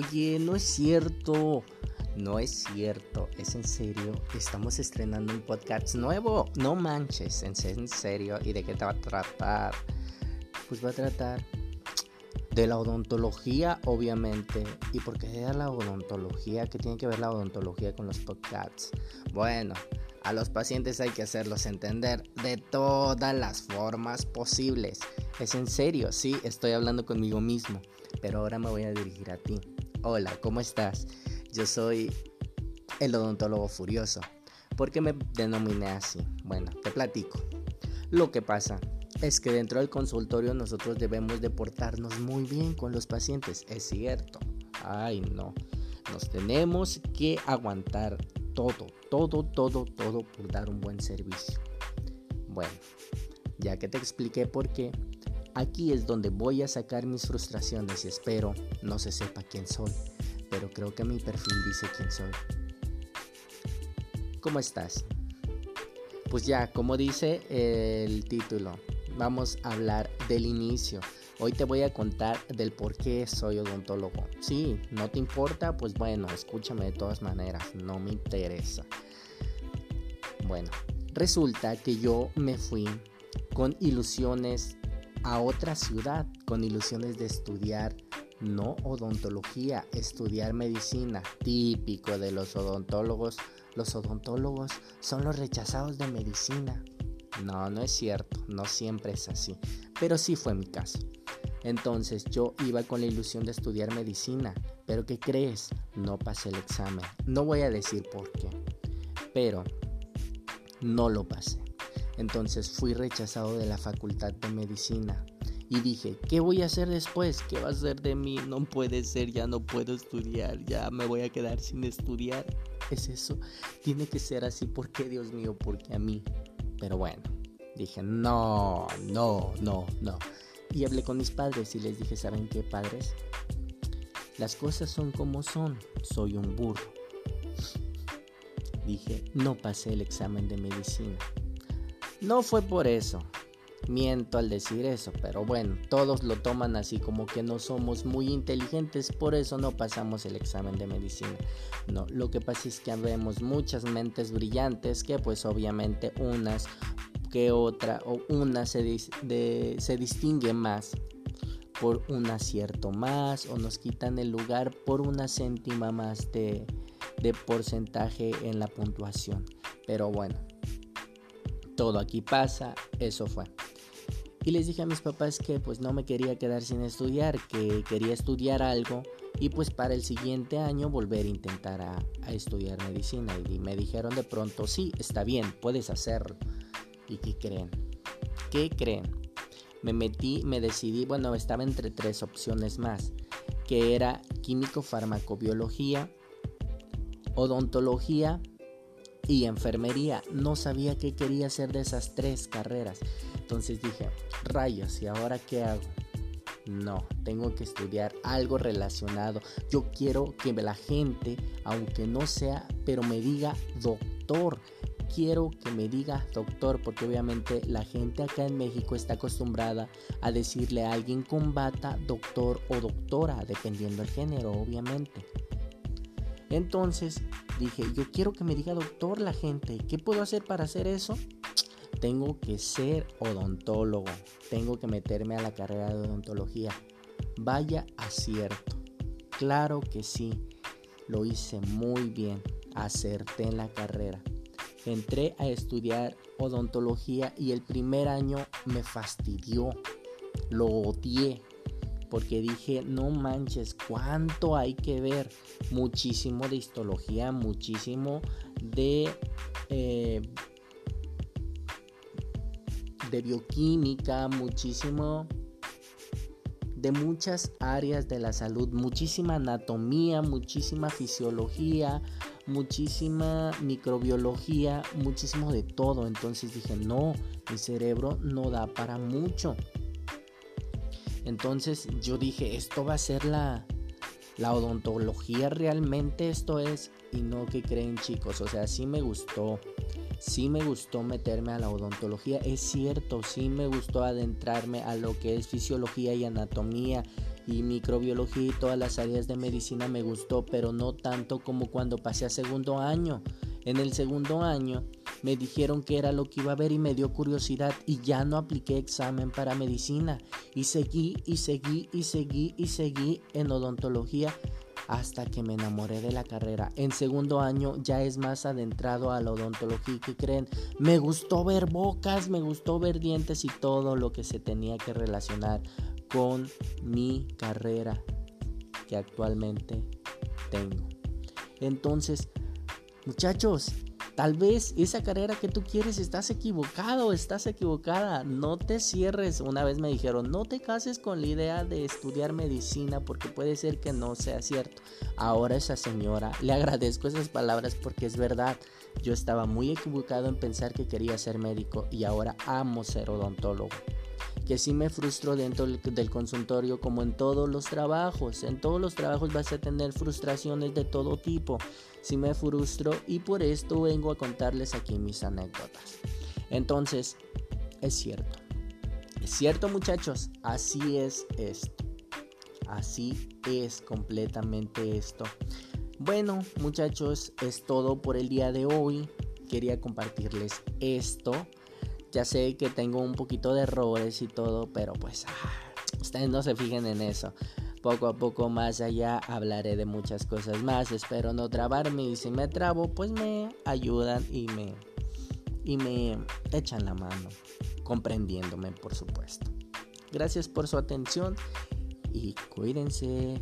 Oye, no es cierto. No es cierto, es en serio. Estamos estrenando un podcast nuevo. No manches, en serio. ¿Y de qué te va a tratar? Pues va a tratar de la odontología, obviamente. ¿Y por qué de la odontología? ¿Qué tiene que ver la odontología con los podcasts? Bueno, a los pacientes hay que hacerlos entender de todas las formas posibles. Es en serio, sí, estoy hablando conmigo mismo, pero ahora me voy a dirigir a ti. Hola, ¿cómo estás? Yo soy el odontólogo furioso. ¿Por qué me denominé así? Bueno, te platico. Lo que pasa es que dentro del consultorio nosotros debemos de portarnos muy bien con los pacientes. Es cierto. Ay, no. Nos tenemos que aguantar todo, todo, todo, todo por dar un buen servicio. Bueno, ya que te expliqué por qué, aquí es donde voy a sacar mis frustraciones y espero no se sepa quién soy, pero creo que mi perfil dice quién soy. ¿Cómo estás? Pues ya, como dice el título, vamos a hablar del inicio Hoy te voy a contar del por qué soy odontólogo. Si no te importa, pues bueno, escúchame de todas maneras, no me interesa. Bueno, resulta que yo me fui con ilusiones a otra ciudad, con ilusiones de estudiar no odontología, estudiar medicina, típico de los odontólogos. Los odontólogos son los rechazados de medicina. No, no es cierto, no siempre es así, pero sí fue mi caso. Entonces yo iba con la ilusión de estudiar medicina, pero ¿qué crees? No pasé el examen. No voy a decir por qué, pero no lo pasé. Entonces fui rechazado de la facultad de medicina. Y dije, ¿qué voy a hacer después? ¿Qué va a hacer de mí? No puede ser, ya no puedo estudiar, ya me voy a quedar sin estudiar. ¿Es eso? Tiene que ser así. ¿Por qué, Dios mío? Porque a mí. Pero bueno, dije, no, no, no, no. Y hablé con mis padres y les dije, ¿saben qué padres? Las cosas son como son, soy un burro. Dije, no pasé el examen de medicina. No fue por eso. Miento al decir eso, pero bueno, todos lo toman así como que no somos muy inteligentes, por eso no pasamos el examen de medicina. No, lo que pasa es que vemos muchas mentes brillantes que pues obviamente unas que otra o una se, se distingue más por un acierto más o nos quitan el lugar por una céntima más de, de porcentaje en la puntuación. Pero bueno, todo aquí pasa, eso fue. Y les dije a mis papás que pues no me quería quedar sin estudiar, que quería estudiar algo y pues para el siguiente año volver a intentar a, estudiar medicina. Y me dijeron de pronto, sí, está bien, puedes hacerlo. ¿Y qué creen? ¿Qué creen? Me metí, me decidí, bueno, estaba entre tres opciones más, que era químico farmacobiología, odontología y enfermería. No sabía qué quería hacer de esas tres carreras. Entonces dije, rayos, ¿y ahora qué hago? No, tengo que estudiar algo relacionado. Yo quiero que la gente, aunque no sea, pero me diga doctor quiero que me diga doctor, porque obviamente la gente acá en México está acostumbrada a decirle a alguien con bata doctor o doctora, dependiendo del género, obviamente. Entonces dije, yo quiero que me diga doctor la gente, ¿qué puedo hacer para hacer eso? Tengo que ser odontólogo, tengo que meterme a la carrera de odontología. Vaya acierto. Claro que sí, lo hice muy bien, acerté en la carrera entré a estudiar odontología y el primer año me fastidió, lo odié, porque dije, no manches, ¿cuánto hay que ver? Muchísimo de histología, muchísimo de... Eh, de bioquímica, muchísimo de muchas áreas de la salud, muchísima anatomía, muchísima fisiología, muchísima microbiología, muchísimo de todo. Entonces dije, no, mi cerebro no da para mucho. Entonces yo dije, esto va a ser la, la odontología realmente, esto es, y no que creen chicos, o sea, sí me gustó. Sí me gustó meterme a la odontología, es cierto, sí me gustó adentrarme a lo que es fisiología y anatomía y microbiología y todas las áreas de medicina me gustó, pero no tanto como cuando pasé a segundo año. En el segundo año me dijeron que era lo que iba a ver y me dio curiosidad y ya no apliqué examen para medicina y seguí y seguí y seguí y seguí en odontología hasta que me enamoré de la carrera. En segundo año ya es más adentrado a la odontología. ¿Qué creen? Me gustó ver bocas, me gustó ver dientes y todo lo que se tenía que relacionar con mi carrera que actualmente tengo. Entonces, muchachos, Tal vez esa carrera que tú quieres estás equivocado, estás equivocada. No te cierres. Una vez me dijeron, no te cases con la idea de estudiar medicina porque puede ser que no sea cierto. Ahora esa señora, le agradezco esas palabras porque es verdad. Yo estaba muy equivocado en pensar que quería ser médico y ahora amo ser odontólogo que sí me frustro dentro del consultorio como en todos los trabajos. En todos los trabajos vas a tener frustraciones de todo tipo. Sí me frustro y por esto vengo a contarles aquí mis anécdotas. Entonces, es cierto. Es cierto muchachos, así es esto. Así es completamente esto. Bueno muchachos, es todo por el día de hoy. Quería compartirles esto. Ya sé que tengo un poquito de errores y todo, pero pues ustedes no se fijen en eso. Poco a poco más allá hablaré de muchas cosas más. Espero no trabarme y si me trabo, pues me ayudan y me y me echan la mano, comprendiéndome, por supuesto. Gracias por su atención y cuídense.